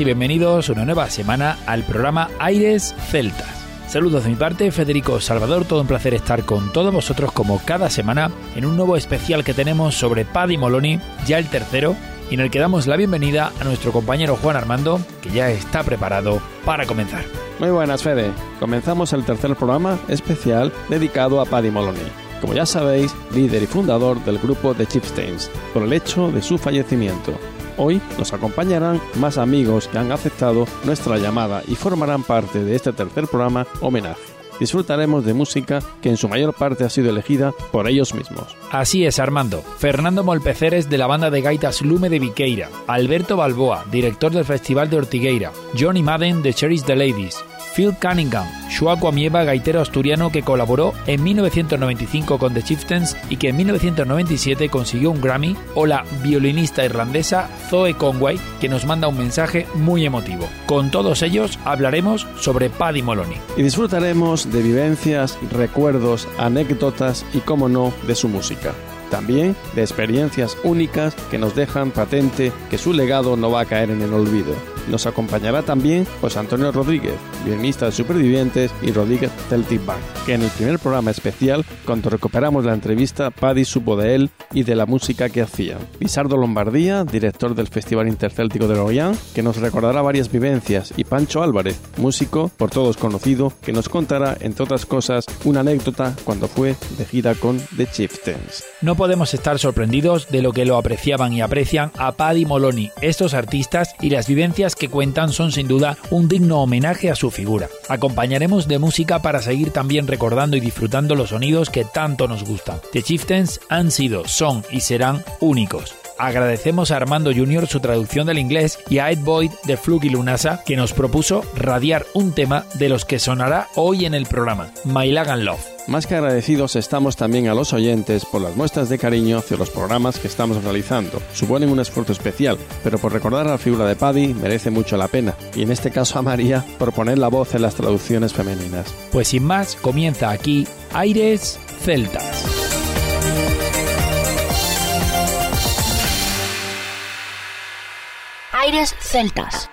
Y bienvenidos una nueva semana al programa Aires Celtas. Saludos de mi parte, Federico Salvador, todo un placer estar con todos vosotros como cada semana en un nuevo especial que tenemos sobre Paddy Moloney, ya el tercero, y en el que damos la bienvenida a nuestro compañero Juan Armando, que ya está preparado para comenzar. Muy buenas, Fede. Comenzamos el tercer programa especial dedicado a Paddy Moloney. Como ya sabéis, líder y fundador del grupo The Chieftains, por el hecho de su fallecimiento. Hoy nos acompañarán más amigos que han aceptado nuestra llamada y formarán parte de este tercer programa homenaje disfrutaremos de música que en su mayor parte ha sido elegida por ellos mismos. Así es, Armando. Fernando Molpeceres de la banda de gaitas Lume de Viqueira, Alberto Balboa, director del Festival de Ortigueira, Johnny Madden de Cherish the Ladies, Phil Cunningham, Shuaco Amieva, gaitero asturiano que colaboró en 1995 con The Chieftains y que en 1997 consiguió un Grammy, o la violinista irlandesa Zoe Conway, que nos manda un mensaje muy emotivo. Con todos ellos hablaremos sobre Paddy Moloney. Y disfrutaremos de vivencias, recuerdos, anécdotas y, como no, de su música también de experiencias únicas que nos dejan patente que su legado no va a caer en el olvido. Nos acompañará también José Antonio Rodríguez, violinista de Supervivientes y Rodríguez Celtic Band, que en el primer programa especial, cuando recuperamos la entrevista, Paddy supo de él y de la música que hacía. Pisardo Lombardía, director del Festival Intercéltico de Loyán, que nos recordará varias vivencias, y Pancho Álvarez, músico por todos conocido, que nos contará, entre otras cosas, una anécdota cuando fue de gira con The Chieftains. No podemos estar sorprendidos de lo que lo apreciaban y aprecian a Paddy Moloney, estos artistas y las vivencias que cuentan son sin duda un digno homenaje a su figura. Acompañaremos de música para seguir también recordando y disfrutando los sonidos que tanto nos gustan. The Chieftains han sido, son y serán únicos. Agradecemos a Armando Jr. su traducción del inglés y a Ed Boyd de Fluke y Lunasa que nos propuso radiar un tema de los que sonará hoy en el programa, My Lagan Love. Más que agradecidos estamos también a los oyentes por las muestras de cariño hacia los programas que estamos realizando. Suponen un esfuerzo especial, pero por recordar a la figura de Paddy merece mucho la pena, y en este caso a María por poner la voz en las traducciones femeninas. Pues sin más, comienza aquí Aires Celtas. Aires Celtas.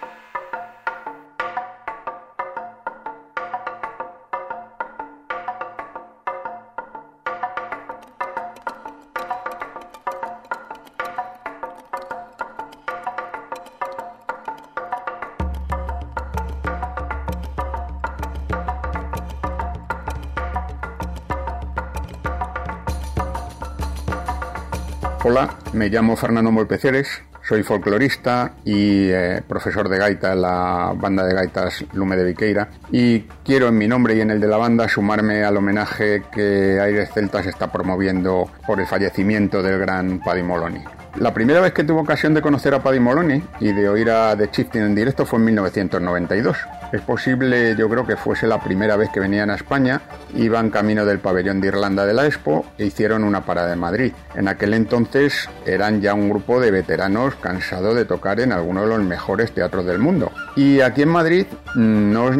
Hola, me llamo Fernando Molpeceres, soy folclorista y eh, profesor de gaita en la banda de gaitas Lume de Viqueira y quiero en mi nombre y en el de la banda sumarme al homenaje que Aires Celtas está promoviendo por el fallecimiento del gran Paddy Moloney. La primera vez que tuve ocasión de conocer a Paddy Moloney y de oír a The Chieftain en directo fue en 1992. Es posible, yo creo que fuese la primera vez que venían a España, iban camino del pabellón de Irlanda de la Expo e hicieron una parada en Madrid. En aquel entonces eran ya un grupo de veteranos cansados de tocar en algunos de los mejores teatros del mundo. Y aquí en Madrid mm, no os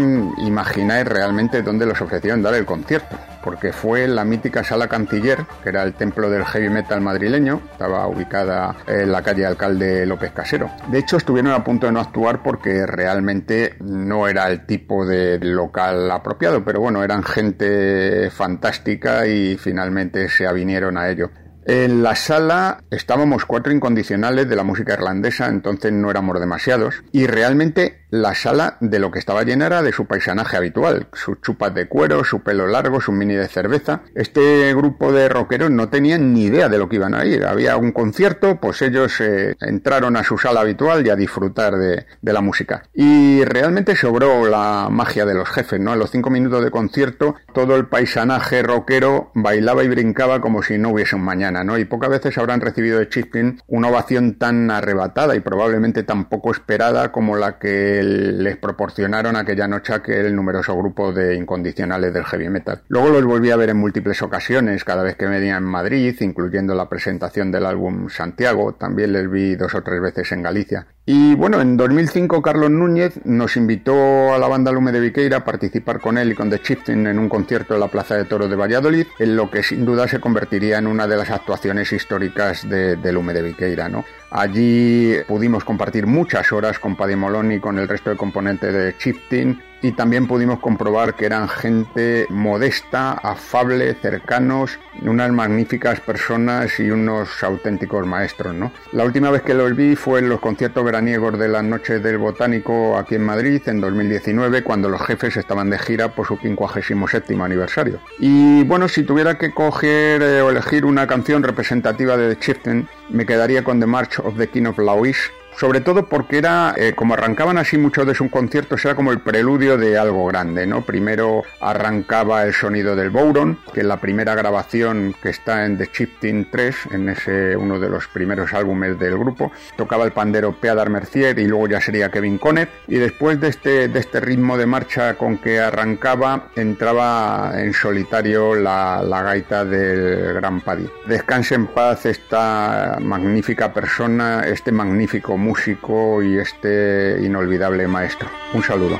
imagináis realmente dónde los ofrecieron dar el concierto porque fue la mítica Sala Canciller, que era el templo del heavy metal madrileño, estaba ubicada en la calle Alcalde López Casero. De hecho, estuvieron a punto de no actuar porque realmente no era el tipo de local apropiado, pero bueno, eran gente fantástica y finalmente se avinieron a ello. En la sala estábamos cuatro incondicionales de la música irlandesa, entonces no éramos demasiados, y realmente la sala de lo que estaba llena era de su paisanaje habitual, sus chupas de cuero, su pelo largo, su mini de cerveza. Este grupo de rockeros no tenían ni idea de lo que iban a ir. Había un concierto, pues ellos eh, entraron a su sala habitual y a disfrutar de, de, la música. Y realmente sobró la magia de los jefes, ¿no? A los cinco minutos de concierto, todo el paisanaje rockero bailaba y brincaba como si no hubiese un mañana, Y pocas veces habrán recibido de Chispin una ovación tan arrebatada y probablemente tan poco esperada como la que les proporcionaron aquella noche aquel numeroso grupo de incondicionales del heavy metal. Luego los volví a ver en múltiples ocasiones, cada vez que venía en Madrid, incluyendo la presentación del álbum Santiago, también les vi dos o tres veces en Galicia. Y bueno, en 2005 Carlos Núñez nos invitó a la banda Lume de Viqueira a participar con él y con The Chieftain en un concierto en la Plaza de Toros de Valladolid, en lo que sin duda se convertiría en una de las actuaciones históricas de, de Lume de Viqueira. Allí pudimos compartir muchas horas con Paddy Moloney y con el resto del componente de Chieftain y también pudimos comprobar que eran gente modesta, afable, cercanos, unas magníficas personas y unos auténticos maestros. ¿no? La última vez que los vi fue en los conciertos veraniegos de las noches del Botánico aquí en Madrid en 2019 cuando los jefes estaban de gira por su 57 aniversario. Y bueno, si tuviera que coger eh, o elegir una canción representativa de The Chieftain, me quedaría con The March of the King of Laois sobre todo porque era, eh, como arrancaban así muchos de sus conciertos, era como el preludio de algo grande, ¿no? Primero arrancaba el sonido del Bouron, que es la primera grabación que está en The Shifting 3, en ese uno de los primeros álbumes del grupo, tocaba el pandero Peadar Mercier y luego ya sería Kevin Conner, y después de este, de este ritmo de marcha con que arrancaba, entraba en solitario la, la gaita del Gran Paddy. Descanse en paz esta magnífica persona, este magnífico músico y este inolvidable maestro. Un saludo.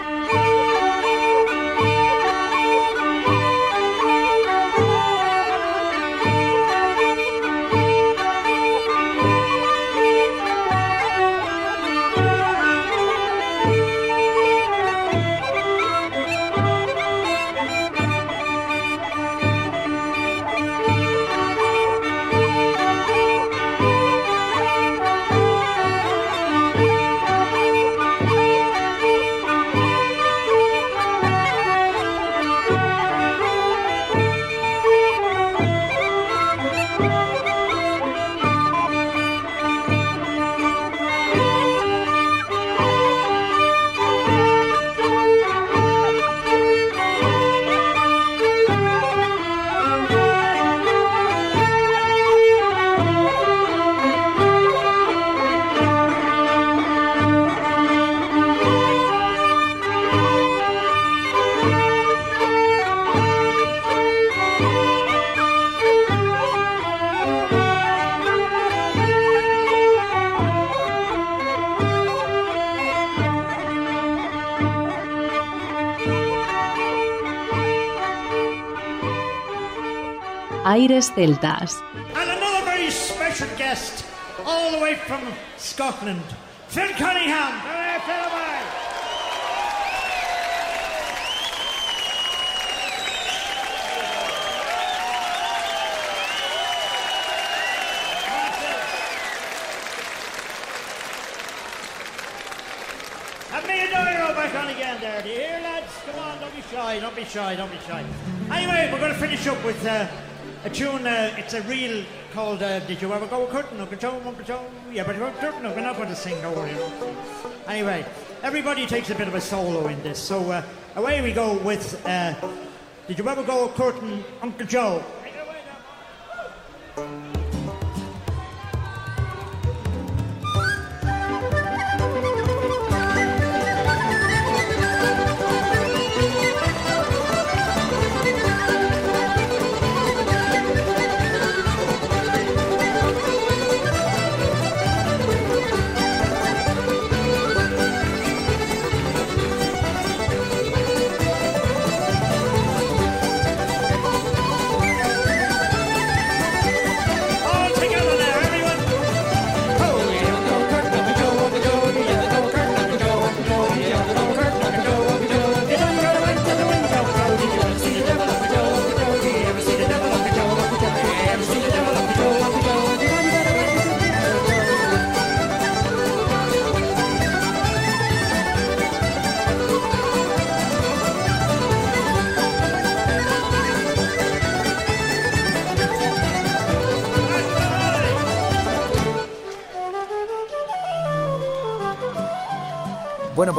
Aires Celtas. And another very special guest, all the way from Scotland, Phil Cunningham. Hey, Phil, there. Do you hear, lads? Come on, don't be shy, don't be shy, don't be shy. Anyway, we're going to finish up with uh, a tune. Uh, it's a real called uh, "Did You Ever Go Curtain?" Uncle Joe, Uncle Joe. Yeah, but we're curtain. Not going to sing over, you. Anyway, everybody takes a bit of a solo in this, so uh, away we go with uh, "Did You Ever Go a Curtain?" Uncle Joe.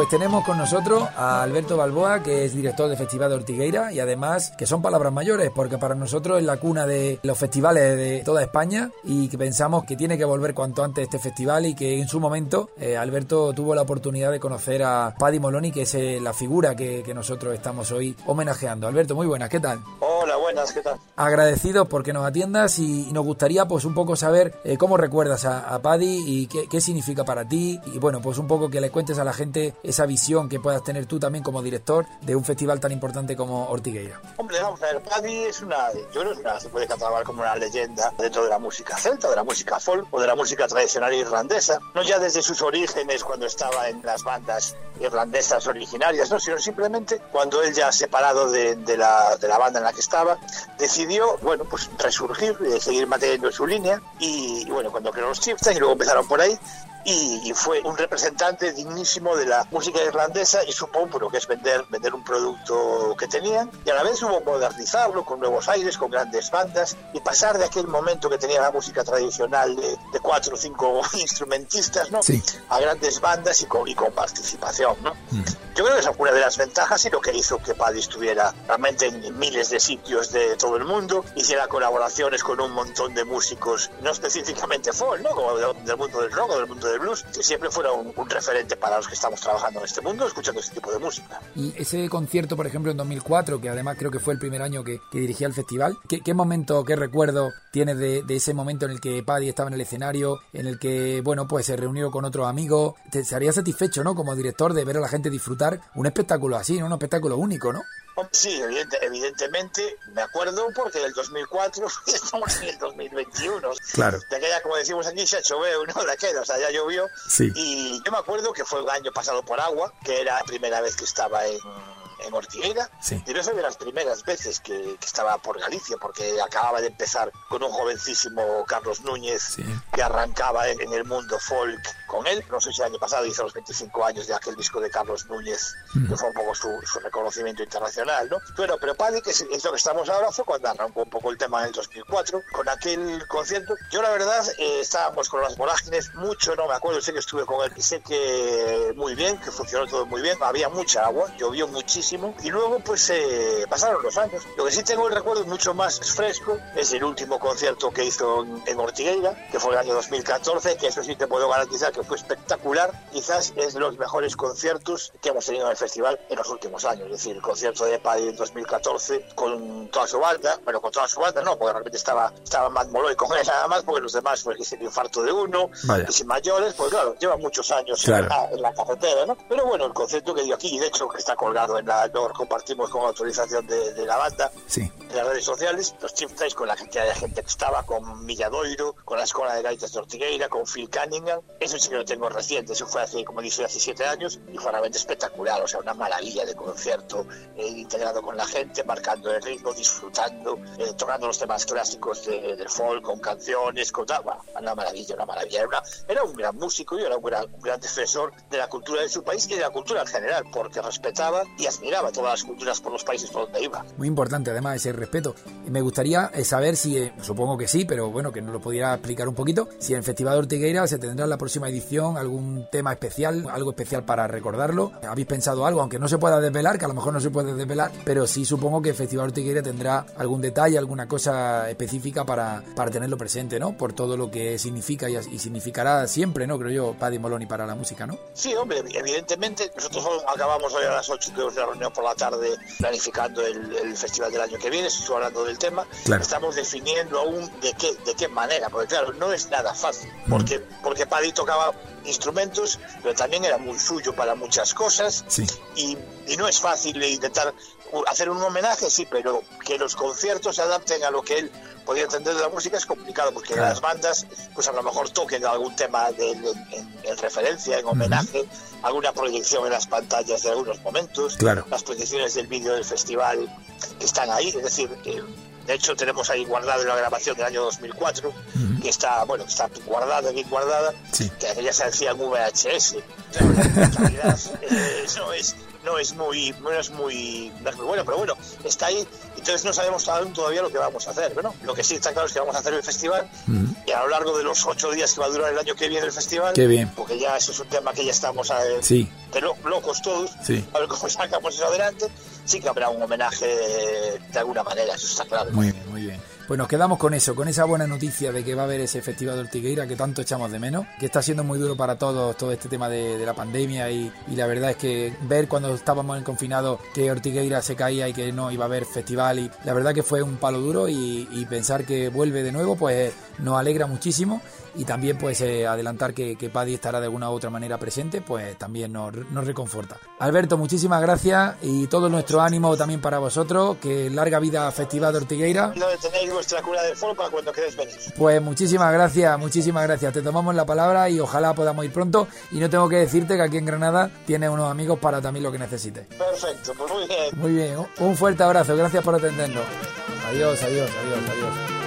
Pues tenemos con nosotros a Alberto Balboa, que es director del Festival de Ortigueira, y además que son palabras mayores, porque para nosotros es la cuna de los festivales de toda España y que pensamos que tiene que volver cuanto antes este festival y que en su momento eh, Alberto tuvo la oportunidad de conocer a Paddy Moloni, que es eh, la figura que, que, nosotros estamos hoy homenajeando. Alberto, muy buenas, ¿qué tal? Hola, buenas, ¿qué tal? Agradecidos porque nos atiendas y, nos gustaría pues un poco saber eh, cómo recuerdas a, a Paddy y qué, qué significa para ti y bueno, pues un poco que le cuentes a la gente esa visión que puedas tener tú también como director de un festival tan importante como Ortigueira. Hombre, vamos a ver, Paddy es una, yo creo que una, se puede catalogar como una leyenda dentro de la música celta, de la música folk o de la música tradicional irlandesa, no ya desde sus orígenes cuando estaba en las bandas irlandesas originarias, no, sino simplemente cuando él ya separado de, de, la, de la banda en la que estaba, decidió, bueno, pues resurgir, eh, seguir manteniendo su línea y, bueno, cuando creó los Chieftains y luego empezaron por ahí, y, fue un representante dignísimo de la música irlandesa y supo bueno, que es vender, vender un producto que tenían y a la vez hubo modernizarlo con nuevos aires, con grandes bandas y pasar de aquel momento que tenía la música tradicional de, de cuatro o cinco instrumentistas ¿no? Sí. a grandes bandas y con, y con participación. ¿no? Mm. Yo creo que esa fue una de las ventajas y lo que hizo que Paddy estuviera realmente en miles de sitios de todo el mundo, hiciera colaboraciones con un montón de músicos, no específicamente folk, ¿no? como del, mundo del rock o del mundo del blues, que siempre fuera un, referente para los que estamos trabajando en este mundo, escuchando este tipo de música. Y ese concierto, por ejemplo, en 2004, que además creo que fue el primer año que, que dirigía el festival, ¿qué, ¿qué, momento, qué recuerdo tienes de, de, ese momento en el que Paddy estaba en el escenario, en el que, bueno, pues se reunió con otros amigos? Te, se haría satisfecho, ¿no? Como director de ver a la gente disfrutar un espectáculo así, ¿no? Un espectáculo único, ¿no? Sí, evidente, evidentemente, me acuerdo porque en el 2004 estamos en el 2021. Claro. De aquella, como decimos aquí, se choveo, ¿no? De aquella, o sea, ya llovió. Sí. Y yo me acuerdo que fue un año pasado por agua, que era la primera vez que estaba en en Ortigueira. Sí. Y no fue de las primeras veces que, que, estaba por Galicia, porque acababa de empezar con un jovencísimo Carlos Núñez sí. que arrancaba en, en, el mundo folk con él. No sé si el año pasado hizo los 25 años de aquel disco de Carlos Núñez, mm. que fue un poco su, su, reconocimiento internacional, ¿no? Bueno, pero Paddy, que es, es, lo que estamos ahora, fue cuando arrancó un poco el tema en el 2004, con aquel concierto. Yo, la verdad, eh, estábamos con las vorágines, mucho no me acuerdo, sé que estuve con él y sé que muy bien, que funcionó todo muy bien, había mucha agua, llovió muchísimo y luego pues eh, pasaron los años. Lo que sí tengo el recuerdo mucho más fresco es el último concierto que hizo en, Ortigueira, que fue el año 2014, que eso sí te puedo garantizar que fue espectacular. Quizás es de los mejores conciertos que hemos tenido en el festival en los últimos años. Es decir, el concierto de Paddy en 2014 con toda su banda, bueno, con toda su banda no, porque realmente estaba, estaba Matt Molloy con él nada más, porque los demás pues que el infarto de uno, Vaya. y sin mayores, pues claro, lleva muchos años claro. en, la, en la carretera, ¿no? Pero bueno, el concierto que dio aquí, y de hecho que está colgado en la lo compartimos con autorización de, de la banda sí. en las redes sociales, los Chieftains con la cantidad de gente que estaba, con Milladoiro, con la Escuela de Gaitas de Ortigueira, con Phil Cunningham, eso sí que lo tengo reciente, eso fue hace, como dije, hace siete años, y fue realmente espectacular, o sea, una maravilla de concierto, eh, integrado con la gente, marcando el ritmo, disfrutando, eh, tocando los temas clásicos de, del folk, con canciones, con tal, bueno, una maravilla, una maravilla, era, una, era un gran músico y era un gran, un gran defensor de la cultura de su país y de la cultura en general, porque respetaba y admiraba todas las culturas por los países por donde iba. Muy importante además ese respeto. Me gustaría eh, saber si, eh, supongo que sí, pero bueno, que nos lo pudiera explicar un poquito, si en el Festival de Ortigueira se tendrá en la próxima edición algún tema especial, algo especial para recordarlo. ¿Habéis pensado algo, aunque no se pueda desvelar, que a lo mejor no se puede desvelar, pero sí supongo que el Festival Ortigueira tendrá algún detalle, alguna cosa específica para, para tenerlo presente, ¿no? Por todo lo que significa y, y significará siempre, ¿no? Creo yo, Paddy Moloni para la música, ¿no? Sí, hombre, evidentemente, nosotros acabamos hoy a las 8 de la por la tarde planificando el, el, festival del año que viene, estoy hablando del tema, claro. estamos definiendo aún de qué, de qué manera, porque claro, no es nada fácil, porque, mm. porque Paddy tocaba instrumentos, pero también era muy suyo para muchas cosas, sí. y, y no es fácil intentar hacer un homenaje, sí, pero que los conciertos se adapten a lo que él podía entender de la música es complicado, porque claro. las bandas, pues a lo mejor toquen algún tema de, en, en, referencia, en homenaje, uh -huh. alguna proyección en las pantallas de algunos momentos, claro. las proyecciones del vídeo del festival que están ahí, es decir, eh, de hecho tenemos ahí guardado la grabación del año 2004, uh -huh. que está, bueno, que está guardada, bien guardada, sí. que aquella se hacía en VHS. en realidad, eh, no es no es muy no es muy, no es muy bueno, pero bueno, está ahí, entonces no sabemos aún todavía lo que vamos a hacer, ¿no? Lo que sí está claro es que vamos a hacer el festival uh -huh. y a lo largo de los ocho días que va a durar el año que viene el festival, Qué bien. porque ya eso es un tema que ya estamos a, sí. pero locos todos, Sí. a ver cómo sacamos eso adelante, sí que habrá un homenaje eh, de alguna manera, eso está claro. Muy bien, muy bien. Pues nos quedamos con eso, con esa buena noticia de que va a haber ese festival de Ortigueira que tanto echamos de menos, que está siendo muy duro para todos todo este tema de, la pandemia y, la verdad es que ver cuando estábamos en confinado que Ortigueira se caía y que no iba a haber festival y la verdad que fue un palo duro y, pensar que vuelve de nuevo pues nos alegra muchísimo y también pues eh, adelantar que, Paddy estará de alguna u otra manera presente pues también nos, reconforta. Alberto, muchísimas gracias y todo nuestro ánimo también para vosotros, que larga vida Festival de Ortigueira. Vuestra del folk para cuando venir. Pues muchísimas gracias, muchísimas gracias. Te tomamos la palabra y ojalá podamos ir pronto. Y no tengo que decirte que aquí en Granada tienes unos amigos para también lo que necesites. Perfecto, pues muy bien. Muy bien, un fuerte abrazo, gracias por atendernos. Adiós, adiós, adiós, adiós.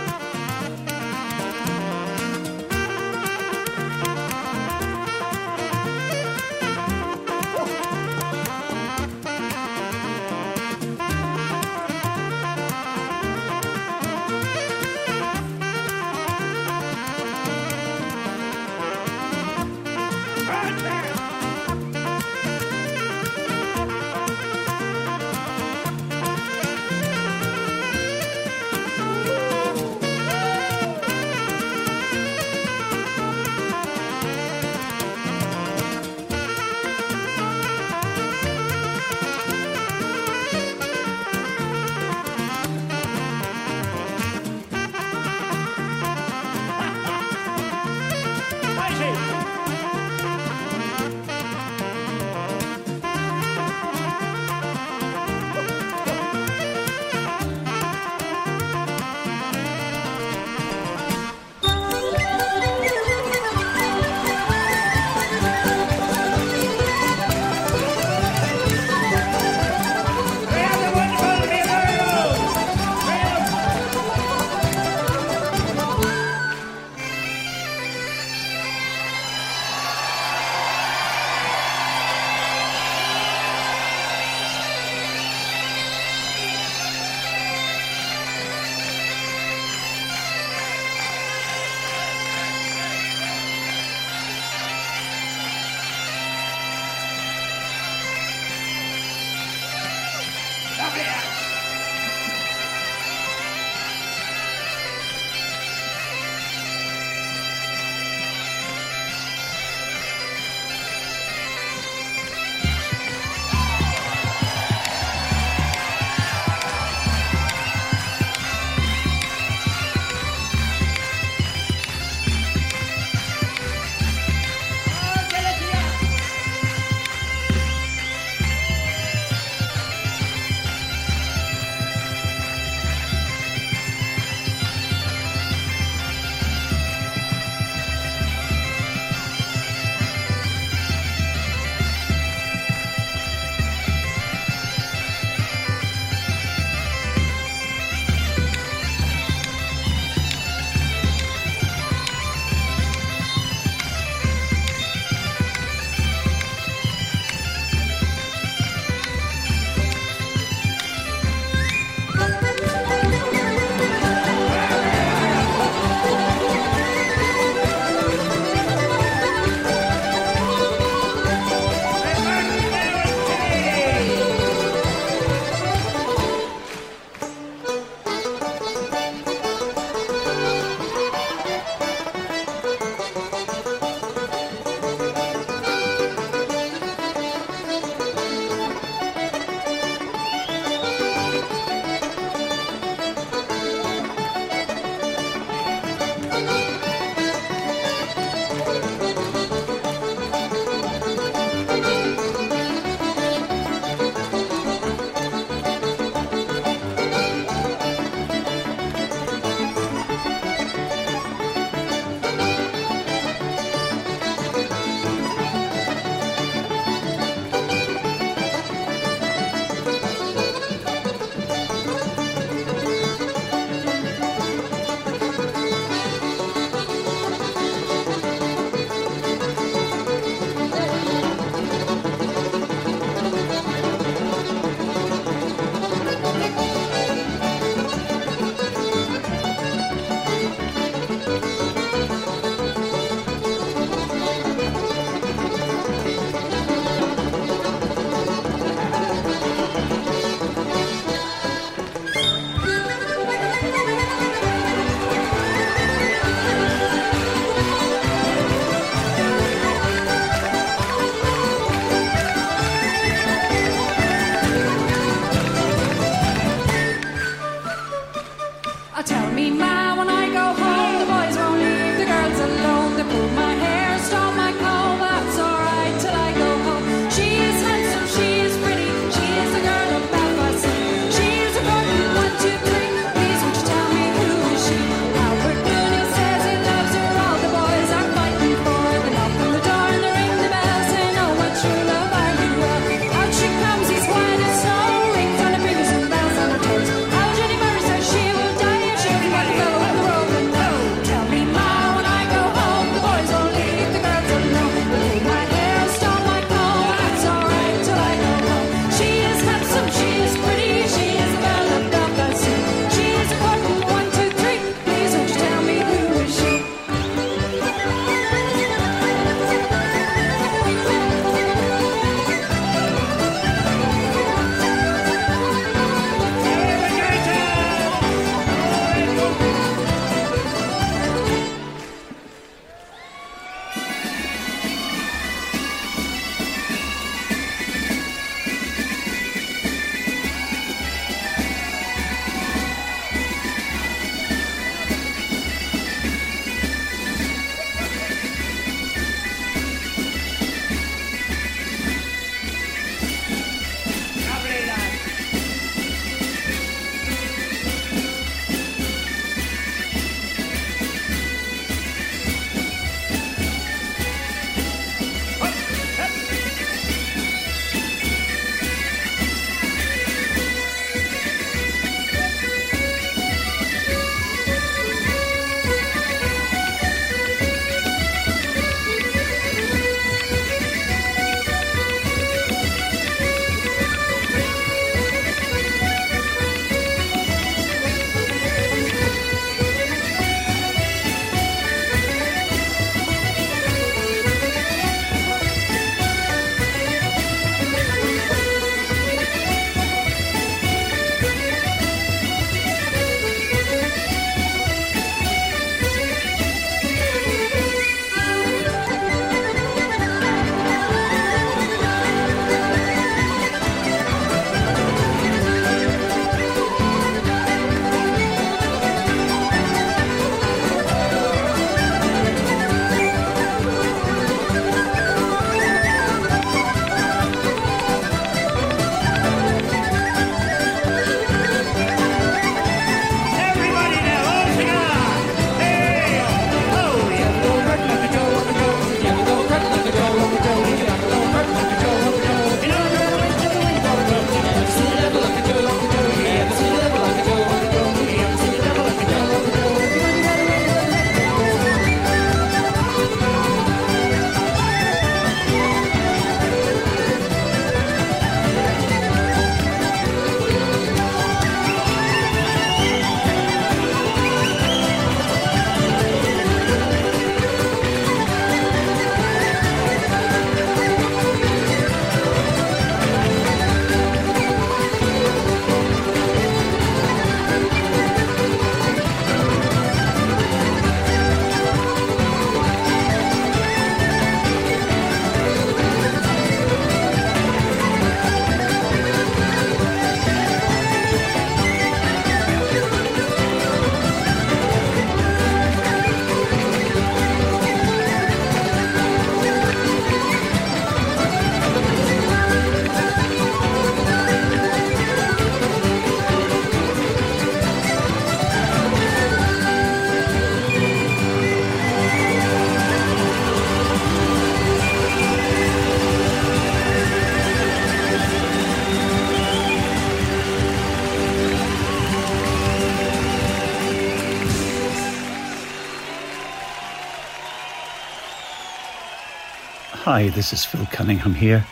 Hi, this is Phil Cunningham here.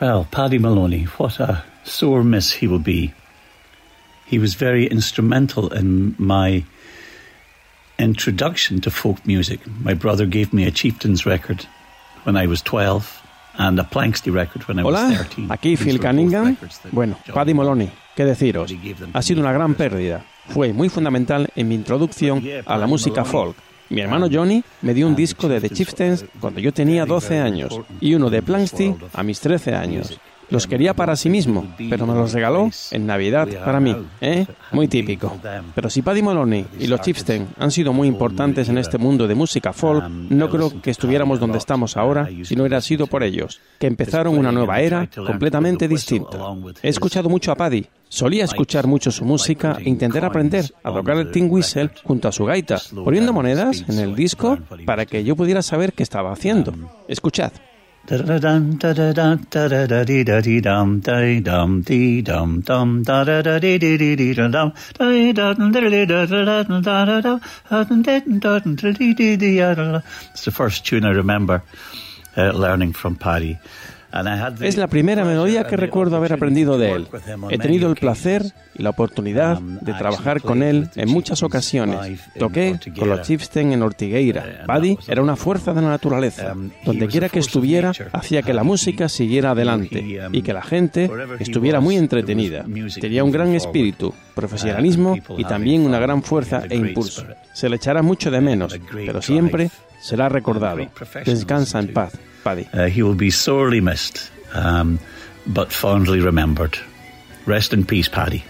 Well, Paddy Maloney, what a sore miss he will be. He was very instrumental in my introduction to folk music. My brother gave me a Chieftains record when I was 12 and a Planksty record when I was Hola, 13. aquí Phil Cunningham. Bueno, Paddy Moloney, qué deciros. Ha sido una gran pérdida. Fue muy fundamental en mi introducción a la música folk. Mi hermano Johnny me dio un disco de The Chieftains cuando yo tenía 12 años y uno de Planksty a mis 13 años. Los quería para sí mismo, pero me los regaló en Navidad para mí, ¿eh? Muy típico. Pero si Paddy Moloney y los Chieftains han sido muy importantes en este mundo de música folk, no creo que estuviéramos donde estamos ahora si no hubiera sido por ellos, que empezaron una nueva era completamente distinta. He escuchado mucho a Paddy, solía escuchar mucho su música e intentar aprender a tocar el tin whistle junto a su gaita, poniendo monedas en el disco para que yo pudiera saber qué estaba haciendo. Escuchad. It's the first tune I remember learning from Paddy. Es la primera melodía que recuerdo haber aprendido de él. He tenido el placer y la oportunidad Um, de trabajar con él en muchas ocasiones. Toqué con los Chieftains en Ortigueira. Was era una fuerza de la naturaleza. Um, Donde quiera que estuviera, hacía que la Um, música siguiera adelante y que la gente estuviera muy entretenida. Tenía un gran espíritu, profesionalismo Uh, people y también una gran fuerza e impulso. Se le echará mucho de menos, pero siempre será recordado. Descansa en paz, Paddy. Uh, he will be sorely missed, um, but fondly remembered. Rest in peace, Paddy.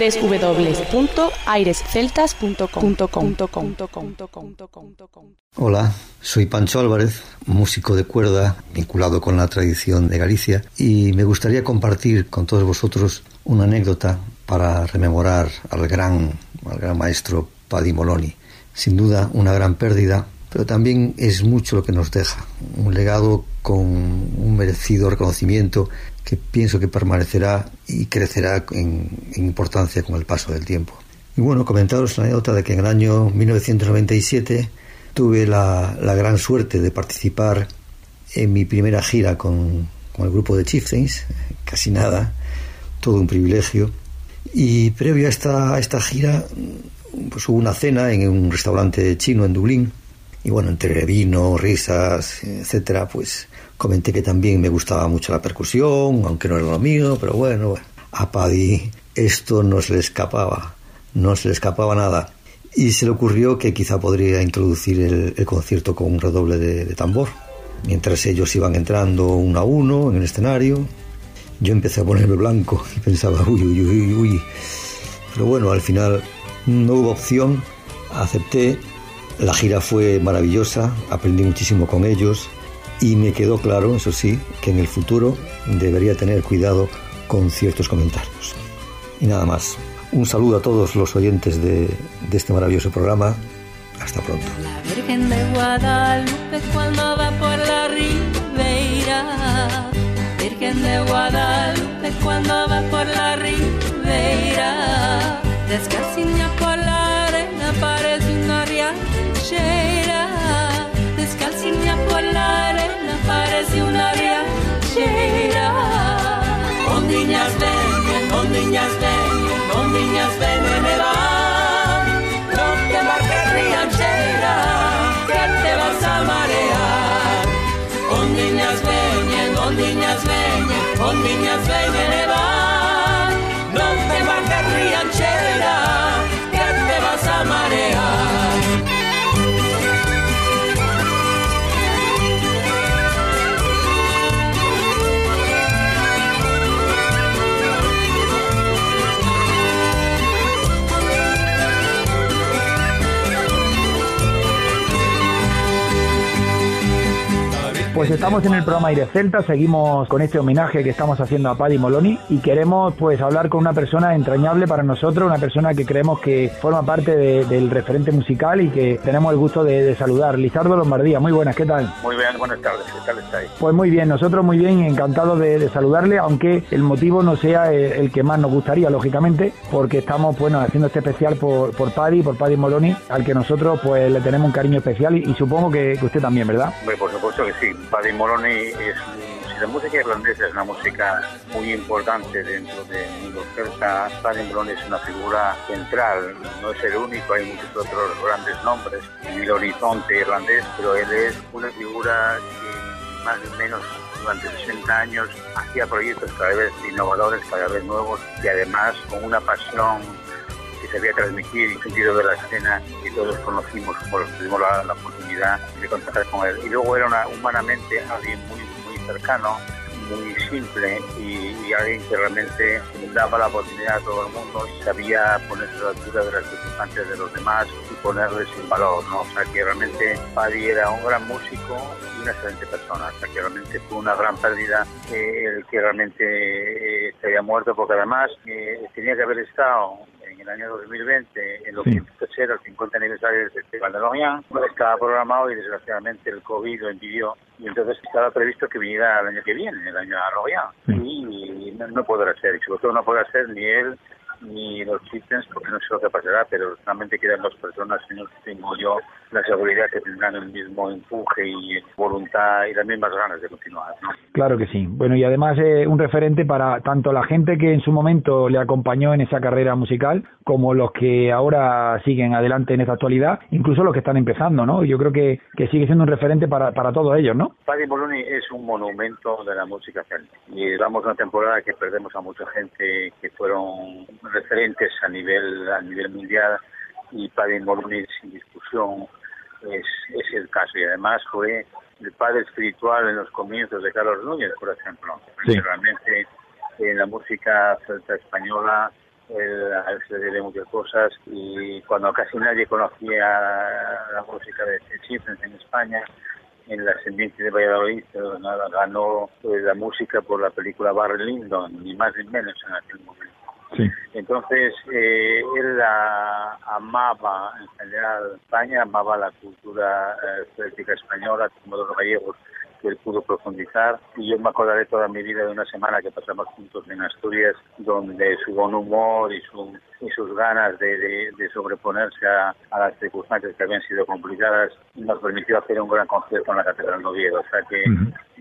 www.airesceltas.com. Hola, soy Pancho Álvarez, músico de cuerda vinculado con la tradición de Galicia y me gustaría compartir con todos vosotros una anécdota para rememorar al gran, al gran maestro Paddy Moloney. Sin duda una gran pérdida pero también es mucho lo que nos deja. Un legado con un merecido reconocimiento que pienso que permanecerá y crecerá en, importancia con el paso del tiempo. Y bueno, comentaros la anécdota de que en el año 1997 tuve la, gran suerte de participar en mi primera gira con, con el grupo de Chieftains, casi nada, todo un privilegio. Y previo a esta, a esta gira, pues hubo una cena en un restaurante chino en Dublín. Y bueno, entre vino, risas, etcétera, pues comenté que también me gustaba mucho la percusión, aunque no era lo mío, pero bueno, a Paddy esto no se le escapaba, no se le escapaba nada. Y se le ocurrió que quizá podría introducir el, concierto con un redoble de, de tambor. Mientras ellos iban entrando uno a uno en el escenario, yo empecé a ponerme blanco y pensaba, uy, uy, uy, uy. Pero bueno, al final no hubo opción, acepté, la gira fue maravillosa, aprendí muchísimo con ellos y me quedó claro, eso sí, que en el futuro debería tener cuidado con ciertos comentarios. Y nada más. Un saludo a todos los oyentes de, de este maravilloso programa. Hasta pronto. La Virgen de Guadalupe cuando va por la ribeira. Virgen de Guadalupe cuando va por la ribeira. Descalciña por la arena parece una riachera. Mondiñas ven, mondiñas ven e me van Non te marques rianxeira, que te vas a marear. Mondiñas veñen, mondiñas veñen, mondiñas veñen Pues estamos en el programa Aire Celta, seguimos con este homenaje que estamos haciendo a Paddy Moloni y queremos pues hablar con una persona entrañable para nosotros, una persona que creemos que forma parte de- del referente musical y que tenemos el gusto de, de saludar. Lizardo Lombardía, muy buenas, ¿qué tal? Muy bien, buenas tardes, ¿qué tal estáis? Pues muy bien, nosotros muy bien, encantados de, de saludarle, aunque el motivo no sea el, el que más nos gustaría, lógicamente, porque estamos bueno haciendo este especial por, por Paddy, por Paddy Moloni, al que nosotros pues le tenemos un cariño especial y, y supongo que, que usted también, ¿verdad? Hombre, por supuesto que sí. Paddy Moloney es un- si la música irlandesa es una música muy importante dentro del mundo celta. Paddy Moloney es una figura central, no es el único, hay muchos otros grandes nombres en el horizonte irlandés, pero él es una figura que más o menos durante 60 años hacía proyectos cada vez innovadores, cada vez nuevos y además con una pasión que sabía transmitir el sentido de la escena y todos conocimos, como tuvimos la, la de contactar con él. Y luego era una, humanamente alguien muy, muy cercano, muy simple y, y alguien que realmente daba la oportunidad a todo el mundo y sabía ponerse a la altura de las circunstancias de los demás y ponerles en valor, ¿no? O sea que realmente Paddy era un gran músico y una excelente persona, o sea que realmente fue una gran pérdida eh, el que realmente eh, se había muerto porque además eh, tenía que haber estado en el año 2020 en lo que ser el 50 aniversario del Festival de Lorient. Estaba programado y desgraciadamente el COVID lo impidió y entonces estaba previsto que viniera el año que viene, el año a Lorient. Y no, no podrá ser, y sobre todo no podrá ser ni él ni los chieftains porque no sé lo que pasará, pero realmente quedan dos personas los que tengo yo la seguridad que tendrán el mismo empuje y voluntad y las mismas ganas de continuar. ¿no? Claro que sí. Bueno, y además es un referente para tanto la gente que en su momento le acompañó en esa carrera musical, como los que ahora siguen adelante en esta actualidad, incluso los que están empezando, ¿no? Yo creo que, que sigue siendo un referente para, para todos ellos, ¿no? Paddy Moloney es un monumento de la música celta y llevamos una temporada que perdemos a mucha gente que fueron referentes a nivel a nivel mundial y Paddy Moloney sin discusión es, es el caso y además fue el padre espiritual en los comienzos de Carlos Núñez, por ejemplo. Sí. Realmente en la música celta española él, a él se debe muchas cosas y cuando casi nadie conocía la música de Chieftains en España, en la Ascendencia de Valladolid eh, ganó eh, la música por la película Barry Lyndon, ni más ni menos en aquel momento. Entonces, eh, él amaba en general España, amaba la cultura eh, española, como los gallegos que él pudo profundizar. Y yo me acordaré toda mi vida de una semana que pasamos juntos en Asturias donde su buen humor y, su, y sus ganas de, de, sobreponerse a, las circunstancias que habían sido complicadas nos permitió hacer un gran concierto en la Catedral de Oviedo. O sea que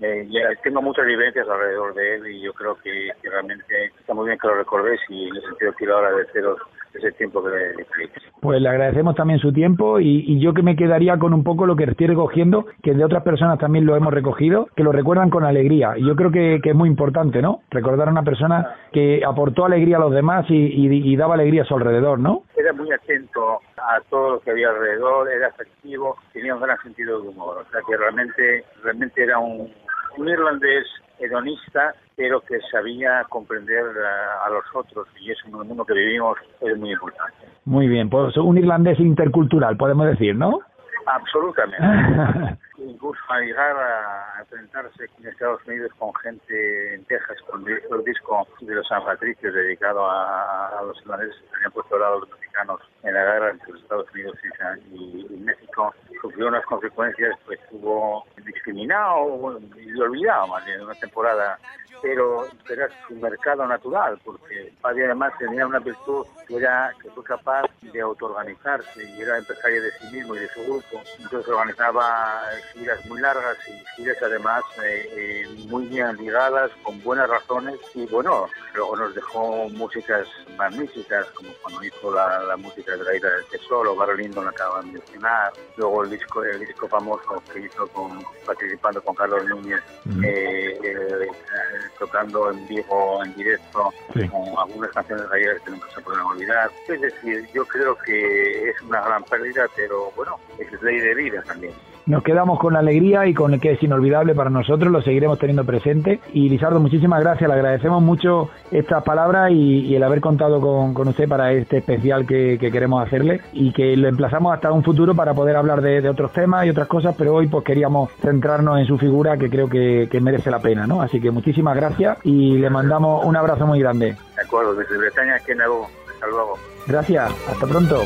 eh, tengo muchas vivencias alrededor de él y yo creo que, realmente está muy bien que lo recordéis y en ese sentido quiero agradeceros ese tiempo que le Pues le agradecemos también su tiempo y, yo que me quedaría con un poco lo que estoy recogiendo, que de otras personas también lo hemos recogido, que lo recuerdan con alegría. Y yo creo que, es muy importante, ¿no? Recordar a una persona que aportó alegría a los demás y, daba alegría a su alrededor, ¿no? Era muy atento a todo lo que había alrededor, era afectivo, tenía un gran sentido de humor. O sea que realmente, realmente era un, un irlandés hedonista, pero que sabía comprender a, los otros y eso en el mundo que vivimos es muy importante. Muy bien, pues un irlandés intercultural, podemos decir, ¿no? Absolutamente. Incluso a llegar a enfrentarse en Estados Unidos con gente en Texas, hizo el disco de los San Patricios dedicado a, los irlandeses que habían puesto al lado a los mexicanos en la guerra entre los Estados Unidos y, México, sufrió unas consecuencias, pues estuvo discriminado y olvidado más bien en una temporada pero era su mercado natural, porque Paddy además tenía una virtud que era que fue capaz de autoorganizarse y era empresario de sí mismo y de su grupo. Entonces organizaba giras muy largas y giras además eh, eh, muy bien ligadas, con buenas razones y bueno, luego nos dejó músicas magníficas, como cuando hizo la, música de la Isla del Tesoro, Barrio Lindo lo acaban de mencionar, luego el disco, el disco famoso que hizo con, participando con Carlos Núñez, eh, tocando en vivo, en directo, con algunas canciones gallegas que nunca se pueden olvidar. Es decir, yo creo que es una gran pérdida, pero bueno, es ley de vida también. Nos quedamos con la alegría y con el que es inolvidable para nosotros, lo seguiremos teniendo presente. Y Lizardo, muchísimas gracias, le agradecemos mucho estas palabras y, el haber contado con, usted para este especial que, queremos hacerle y que lo emplazamos hasta un futuro para poder hablar de, otros temas y otras cosas, pero hoy pues queríamos centrarnos en su figura que creo que, que merece la pena, ¿no? Así que muchísimas gracias y le mandamos un abrazo muy grande. De acuerdo, desde Bretaña, aquí en Hasta luego. Gracias, hasta pronto.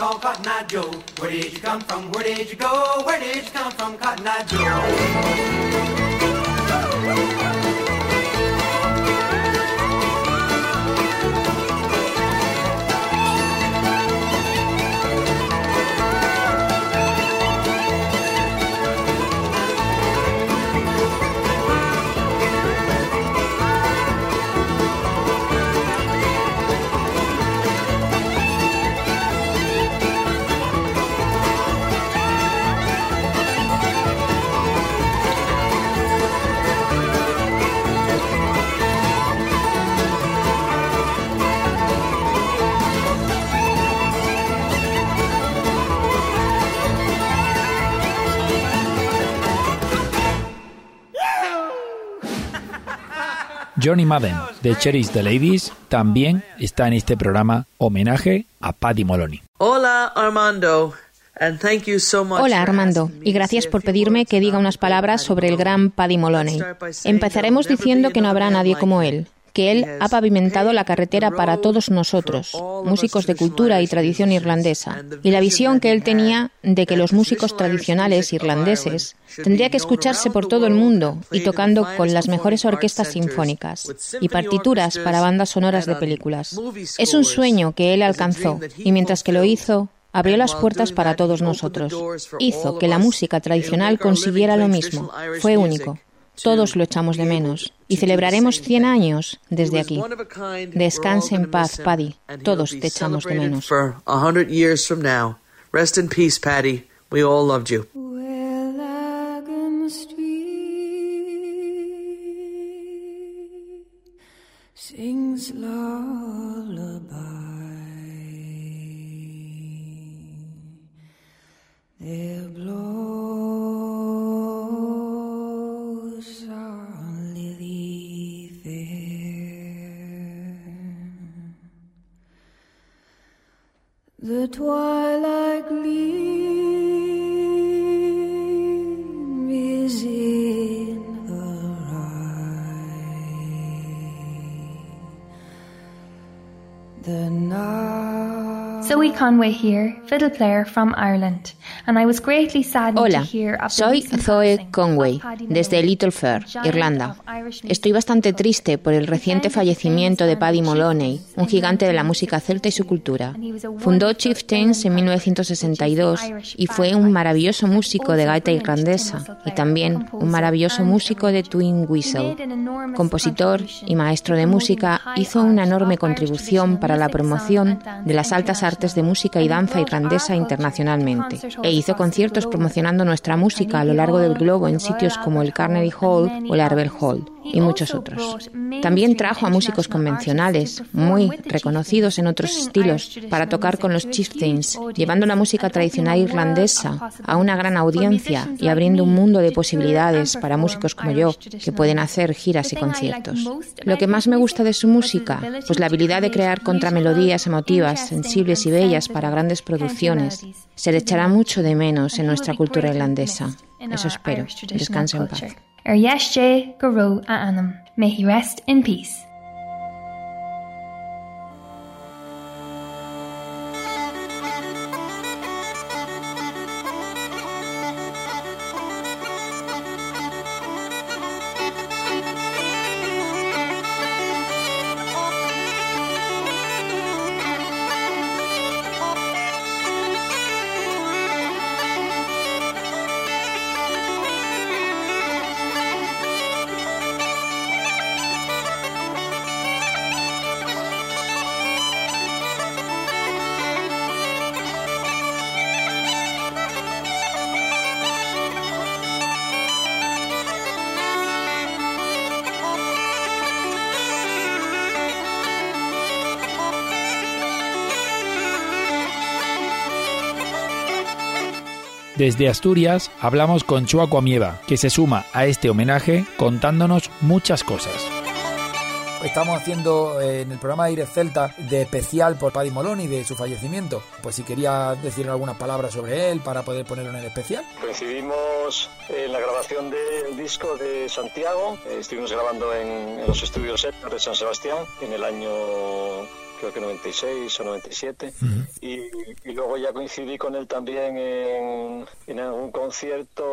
Cotton Eye Joe. Where did you come from? Where did you go? Where did you come from, Cotton Eye Joe? Johnny Madden de Cherish the Ladies también está en este programa homenaje a Paddy Moloney. Hola Armando. Hola Armando, y gracias por pedirme que diga unas palabras sobre el gran Paddy Moloney. Empezaremos diciendo que no habrá nadie como él, que él ha pavimentado la carretera para todos nosotros, músicos de cultura y tradición irlandesa, y la visión que él tenía de que los músicos tradicionales irlandeses tendría que escucharse por todo el mundo y tocando con las mejores orquestas sinfónicas y partituras para bandas sonoras de películas. Es un sueño que él alcanzó y mientras que lo hizo, abrió las puertas para todos nosotros. Hizo que la música tradicional consiguiera lo mismo. Fue único todos lo echamos de menos. Y celebraremos 100 años desde aquí. Descanse en paz, Paddy. Todos te echamos de menos. Rest in peace, Paddy. We all loved you. sings lullaby. Their blood. The twilight gleam is in her eye. The night. Zoe Conway here, fiddle player from Ireland. Hola, soy Zoe Conway, desde Little Fair, Irlanda. Estoy bastante triste por el reciente fallecimiento de Paddy Moloney, un gigante de la música celta y su cultura. Fundó Chieftains en 1962 y fue un maravilloso músico de gaita irlandesa y también un maravilloso músico de twin whistle. Compositor y maestro de música, hizo una enorme contribución para la promoción de las altas artes de música y danza irlandesa internacionalmente e hizo conciertos promocionando nuestra música a lo largo del globo en sitios como el Carnegie Hall o el Arbel Hall y muchos otros. También trajo a músicos convencionales, muy reconocidos en otros estilos, para tocar con los Chieftains, llevando la música tradicional irlandesa a una gran audiencia y abriendo un mundo de posibilidades para músicos como yo, que pueden hacer giras y conciertos. Lo que más me gusta de su música, pues la habilidad de crear contramelodías emotivas, sensibles y bellas para grandes producciones, se le echará mucho de menos en nuestra cultura irlandesa. Eso espero. Descanse en paz. Er go raibh a anam. May he rest in peace. Desde Asturias hablamos con Chuaco Amieva, que se suma a este homenaje contándonos muchas cosas. Estamos haciendo eh, en el programa de Aire Celta de especial por Paddy Moloni de su fallecimiento. Pues si quería decir algunas palabras sobre él para poder ponerlo en el especial. Coincidimos en la grabación del disco de Santiago. estuvimos grabando en, los estudios de San Sebastián en el año creo que 96 o 97, y, y, luego ya coincidí con él también en, en algún concierto,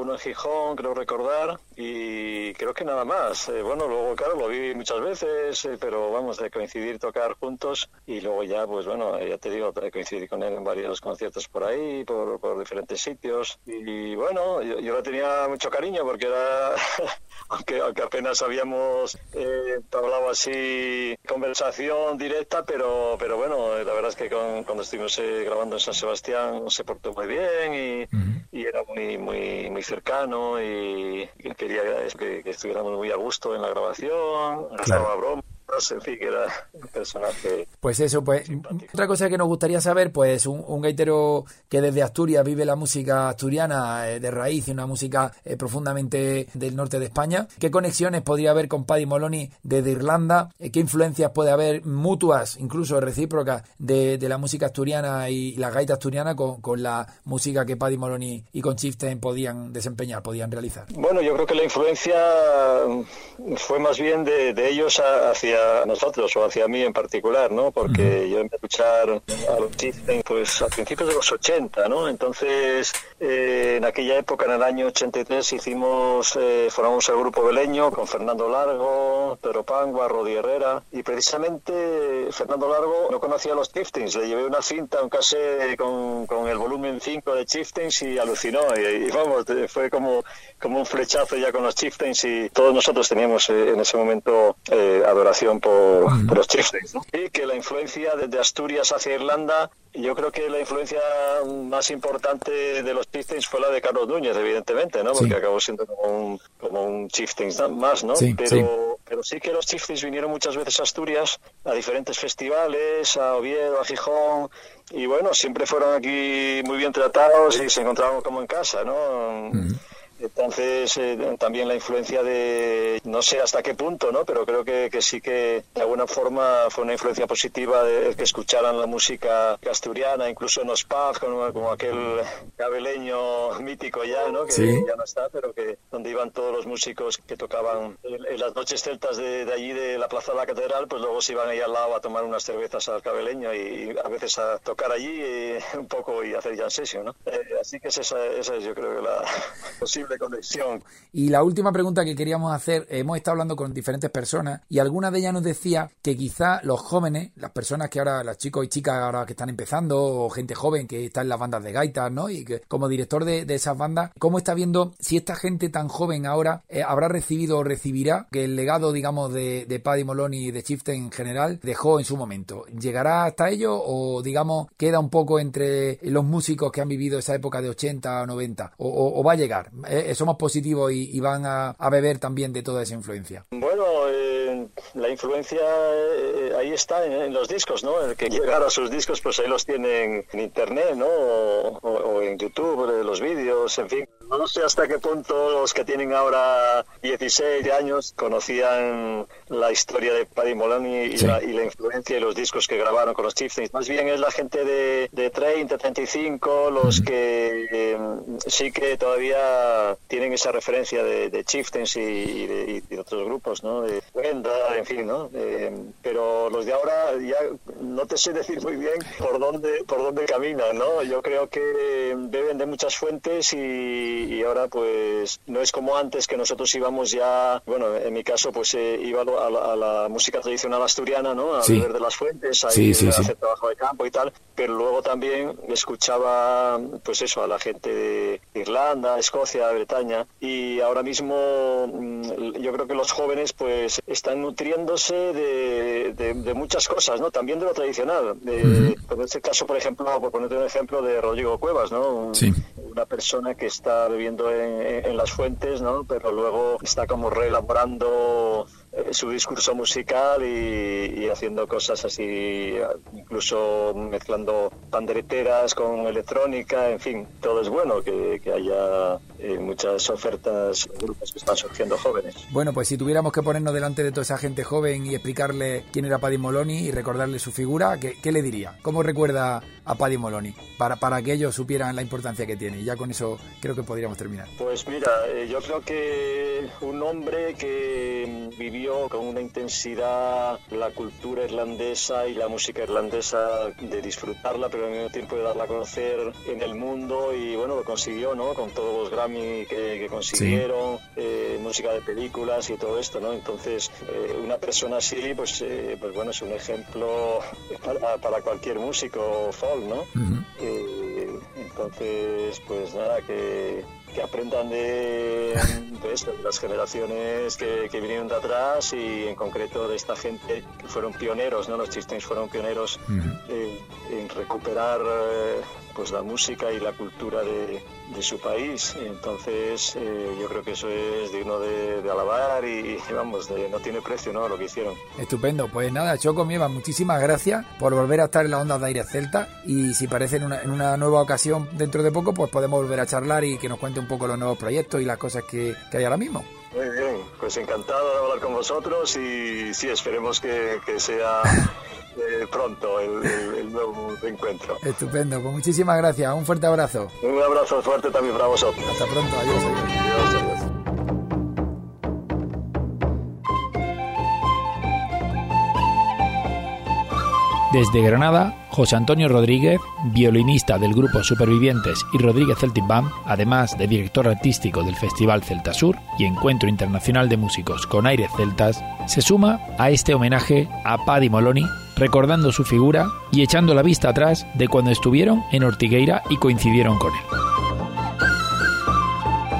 uno en Gijón, creo recordar, y creo que nada más. Eh, bueno, luego, claro, lo vi muchas veces, eh, pero vamos, de coincidir, tocar juntos, y luego ya, pues bueno, ya te digo, coincidí con él en varios conciertos por ahí, por, por diferentes sitios, y, bueno, yo, yo le tenía mucho cariño porque era, aunque, aunque apenas habíamos eh, hablado así, conversación directa, pero, pero bueno, la verdad es que cuando estuvimos eh, grabando en San Sebastián se portó muy bien y, y era muy, muy, muy cercano y, quería que, que, estuviéramos muy a gusto en la grabación, claro. broma que era un personaje. Pues eso, pues otra cosa que nos gustaría saber, pues un, un gaitero que desde Asturias vive la música asturiana eh, de raíz y una música eh, profundamente del norte de España, ¿qué conexiones podría haber con Paddy Moloney desde Irlanda? Eh, ¿Qué influencias puede haber mutuas, incluso recíprocas, de, de la música asturiana y la gaita asturiana con, con, la música que Paddy Moloney y con Chieftain podían desempeñar, podían realizar? Bueno, yo creo que la influencia fue más bien de, de ellos hacia nosotros o hacia mí en particular, ¿no? Porque yo empecé a escuchar a los Chieftains pues a principios de los 80, ¿no? Entonces, eh, en aquella época, en el año 83, hicimos, eh, formamos el grupo Beleño con Fernando Largo, Pedro Pangua, Rodi Herrera y precisamente Fernando Largo no conocía a los Chieftains, le llevé una cinta, un cassette con, con el volumen 5 de Chieftains y alucinó y, y, vamos, fue como, como un flechazo ya con los Chieftains y todos nosotros teníamos eh, en ese momento adoración por, los Chieftains. Y que la influencia desde Asturias hacia Irlanda, yo creo que la influencia más importante de los Chieftains fue la de Carlos Núñez, evidentemente, ¿no? Porque acabó siendo como un, como un Chieftains más, ¿no? pero, pero pero sí que los Chieftains vinieron muchas veces a Asturias, a diferentes festivales, a Oviedo, a Gijón, y bueno, siempre fueron aquí muy bien tratados y se encontraban como en casa, ¿no? Entonces, eh, también la influencia de, no sé hasta qué punto, ¿no? Pero creo que, que, sí que de alguna forma fue una influencia positiva de que escucharan la música asturiana, incluso en los pubs, como, como aquel cabeleño mítico ya, ¿no? Que ya no está, pero que donde iban todos los músicos que tocaban en, las noches celtas de, de, allí de la Plaza de la Catedral, pues luego se iban ahí al lado a tomar unas cervezas al cabeleño y a veces a tocar allí eh, un poco y hacer jam session, ¿no? Eh, así que esa, esa es yo creo que la posible conexión. Y la última pregunta que queríamos hacer, hemos estado hablando con diferentes personas y alguna de ellas nos decía que quizá los jóvenes, las personas que ahora, los chicos y chicas ahora que están empezando, o gente joven que está en las bandas de gaitas, ¿no? Y que como director de, esas bandas, ¿cómo está viendo si esta gente tan joven ahora eh, habrá recibido o recibirá que el legado, digamos, de, Paddy Moloney y de Chieftain en general dejó en su momento? ¿Llegará hasta ello o, digamos, queda un poco entre los músicos que han vivido esa época de 80 o 90? ¿O, va a llegar? Eh, positivos y, van a, beber también de toda esa influencia. Bueno, eh, la influencia eh, ahí está en, los discos, ¿no? El que llegar a sus discos, pues ahí los tienen en internet, ¿no? O, en YouTube, los vídeos, en fin. No sé hasta qué punto los que tienen ahora 16 años conocían la historia de Paddy Moloney y, la, influencia y los discos que grabaron con los Chieftains. Más bien es la gente de, de 30, 35, los que sí que todavía tienen esa referencia de, de Chieftains y, de, otros grupos, ¿no? De Wenda, en fin, ¿no? pero los de ahora ya no te sé decir muy bien por dónde por dónde caminan, ¿no? Yo creo que beben de muchas fuentes y, ahora pues no es como antes que nosotros íbamos ya, bueno, en mi caso pues eh, iba a la, música tradicional asturiana, ¿no? A beber de las fuentes, a, hacer trabajo de campo y tal, pero luego también escuchaba pues eso a la gente de Irlanda, Escocia, Bretaña y ahora mismo mm, yo creo que los jóvenes pues están nutriéndose de, muchas cosas, ¿no? También de lo tradicional. En este caso, por ejemplo, por ponerte un ejemplo de Rodrigo Cuevas, ¿no? Una persona que está viviendo en, las fuentes, ¿no? Pero luego está como reelaborando su discurso musical y, haciendo cosas así, incluso mezclando pandereteras con electrónica, en fin, todo es bueno que, haya eh, muchas ofertas, grupos que están surgiendo jóvenes. Bueno, pues si tuviéramos que ponernos delante de toda esa gente joven y explicarle quién era Paddy Moloney y recordarle su figura, ¿qué, le diría? ¿Cómo recuerda a Paddy Moloney? Para, para que ellos supieran la importancia que tiene. Y ya con eso creo que podríamos terminar. Pues mira, eh, yo creo que un hombre que vivió con una intensidad la cultura irlandesa y la música irlandesa de disfrutarla, pero al mismo tiempo de darla a conocer en el mundo y bueno, lo consiguió, ¿no? Con todos los Grammy que, consiguieron, eh, música de películas y todo esto, ¿no? Entonces, eh, una persona así, pues, eh, pues bueno, es un ejemplo para, cualquier músico folk, ¿no? entonces, pues nada, que que aprendan de, esto, de las generaciones que, vinieron de atrás y en concreto de esta gente que fueron pioneros, ¿no? Los Chistens fueron pioneros en recuperar eh, pues la música y la cultura de, su país. Entonces, eh, yo creo que eso es digno de, alabar y, vamos, de, no tiene precio, ¿no? Lo que hicieron. Estupendo. Pues nada, Choco Mieva, muchísimas gracias por volver a estar en la onda de aire celta y si parece en una, en una, nueva ocasión dentro de poco, pues podemos volver a charlar y que nos cuente un poco los nuevos proyectos y las cosas que, que hay ahora mismo. Muy bien, pues encantado de hablar con vosotros y sí, esperemos que, que sea eh, pronto el, nuevo encuentro. Estupendo, pues muchísimas gracias, un fuerte abrazo. Un abrazo fuerte también para vosotros. Hasta pronto, adiós. adiós. Desde Granada, José Antonio Rodríguez, violinista del grupo Supervivientes y Rodríguez Celtic Band, además de director artístico del Festival Celta Sur y Encuentro Internacional de Músicos con Aires Celtas, se suma a este homenaje a Paddy Moloney recordando su figura y echando la vista atrás de cuando estuvieron en Ortigueira y coincidieron con él.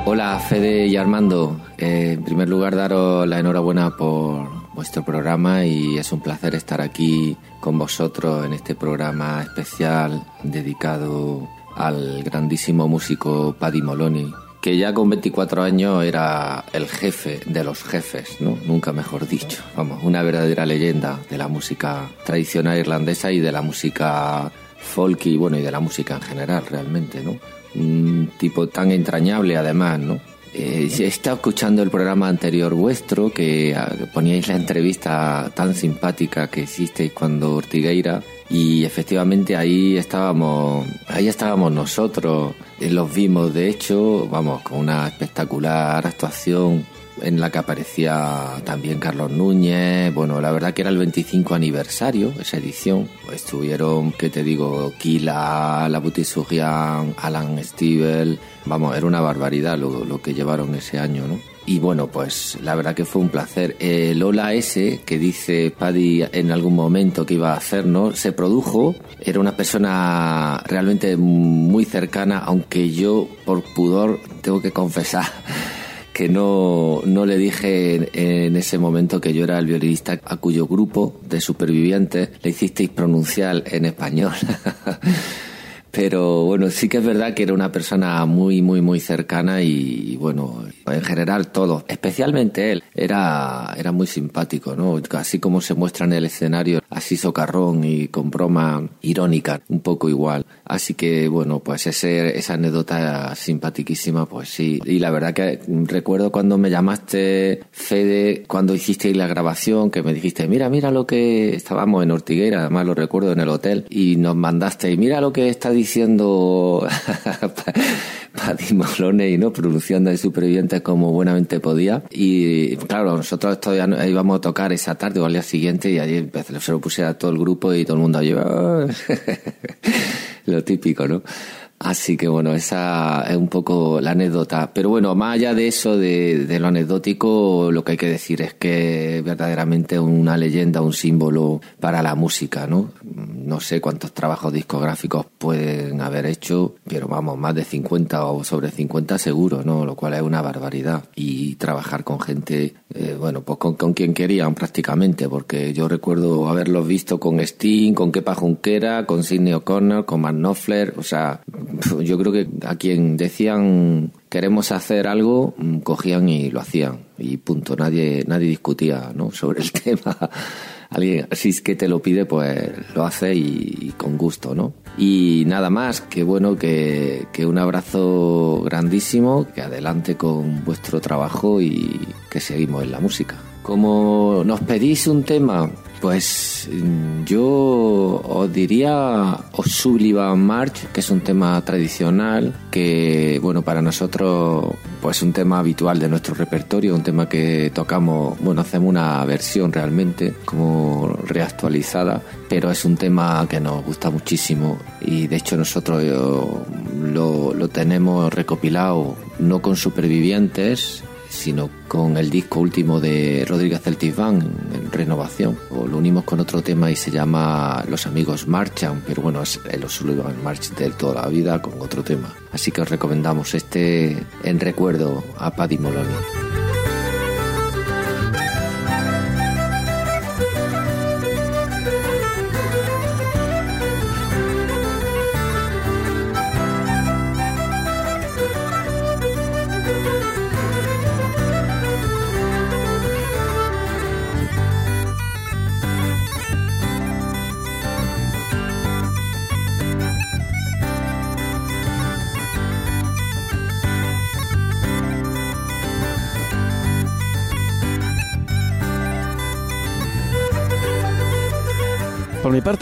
Hola Fede y Armando, eh, en primer lugar daros la enhorabuena por vuestro programa y es un placer estar aquí con vosotros en este programa especial dedicado al grandísimo músico Paddy Moloney que ya con 24 años era el jefe de los jefes, ¿no? Nunca mejor dicho. Vamos, una verdadera leyenda de la música tradicional irlandesa y de la música folk y bueno, y de la música en general realmente, ¿no? Un tipo tan entrañable además. Eh, he estado escuchando el programa anterior vuestro que ah, poníais la entrevista tan simpática que hicisteis cuando Ortigueira y efectivamente ahí estábamos, ahí estábamos nosotros, eh, los vimos de hecho, vamos, con una espectacular actuación en la que aparecía también Carlos Núñez. Bueno, la verdad que era el 25 aniversario, esa edición. Estuvieron, ¿qué te digo? Kila, La Surian, Alan Stivel. Vamos, era una barbaridad lo, lo que llevaron ese año, ¿no? Y bueno, pues la verdad que fue un placer. El Hola S, que dice Paddy en algún momento que iba a hacernos, se produjo. Era una persona realmente muy cercana, aunque yo por pudor tengo que confesar que no, no le dije en ese momento que yo era el violinista a cuyo grupo de supervivientes le hicisteis pronunciar en español. Pero bueno, sí que es verdad que era una persona muy, muy, muy cercana y, bueno, en general todo, especialmente él, era, era muy simpático, ¿no? Así como se muestra en el escenario, así socarrón y con broma irónica, un poco igual. Así que bueno, pues ese, esa anécdota simpaticísima, pues sí. Y la verdad que recuerdo cuando me llamaste, Fede, cuando hicisteis la grabación, que me dijiste, mira, mira lo que estábamos en Ortiguera, además lo recuerdo en el hotel, y nos mandaste, mira lo que está diciendo Paddy Moloney, ¿no? Pronunciando de supervivientes como buenamente podía. Y claro, nosotros todavía íbamos a tocar esa tarde o al día siguiente y allí se lo puse a todo el grupo y todo el mundo allí. lo típico, ¿no? Así que bueno, esa es un poco la anécdota. Pero bueno, más allá de eso, de, lo anecdótico, lo que hay que decir es que verdaderamente una leyenda, un símbolo para la música, ¿no? No sé cuántos trabajos discográficos pueden haber hecho, pero vamos, más de 50 o sobre 50 seguro, ¿no? Lo cual es una barbaridad. Y trabajar con gente, eh, bueno, pues con, quien querían prácticamente, porque yo recuerdo haberlos visto con Sting, con Kepa Junquera, con Sidney O'Connor, con Mark Knopfler, o sea, yo creo que a quien decían queremos hacer algo, mm, cogían y lo hacían. Y punto, nadie, nadie discutía ¿no? sobre el tema. Alguien, si es que te lo pide, pues lo hace y, con gusto, ¿no? Y nada más, que bueno, que, que un abrazo grandísimo, que adelante con vuestro trabajo y que seguimos en la música. Como nos pedís un tema, pues yo os diría O'Sullivan March, que es un tema tradicional, que bueno, para nosotros pues un tema habitual de nuestro repertorio, un tema que tocamos, bueno, hacemos una versión realmente como reactualizada, pero es un tema que nos gusta muchísimo y de hecho nosotros eh, lo, lo tenemos recopilado no con supervivientes, sino con el disco último de Rodríguez en renovación. Lo unimos con otro tema y se llama Los amigos marchan, pero bueno, es el Sullivan March de toda la vida con otro tema. Así que os recomendamos este en recuerdo a Paddy Moloney.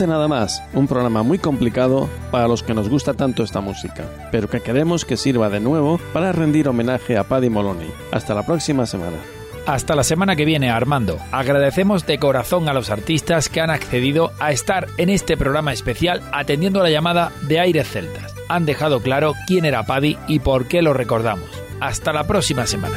Nada más, un programa muy complicado para los que nos gusta tanto esta música, pero que queremos que sirva de nuevo para rendir homenaje a Paddy Moloney. Hasta la próxima semana. Hasta la semana que viene, Armando. Agradecemos de corazón a los artistas que han accedido a estar en este programa especial atendiendo la llamada de Aires Celtas. Han dejado claro quién era Paddy y por qué lo recordamos. Hasta la próxima semana.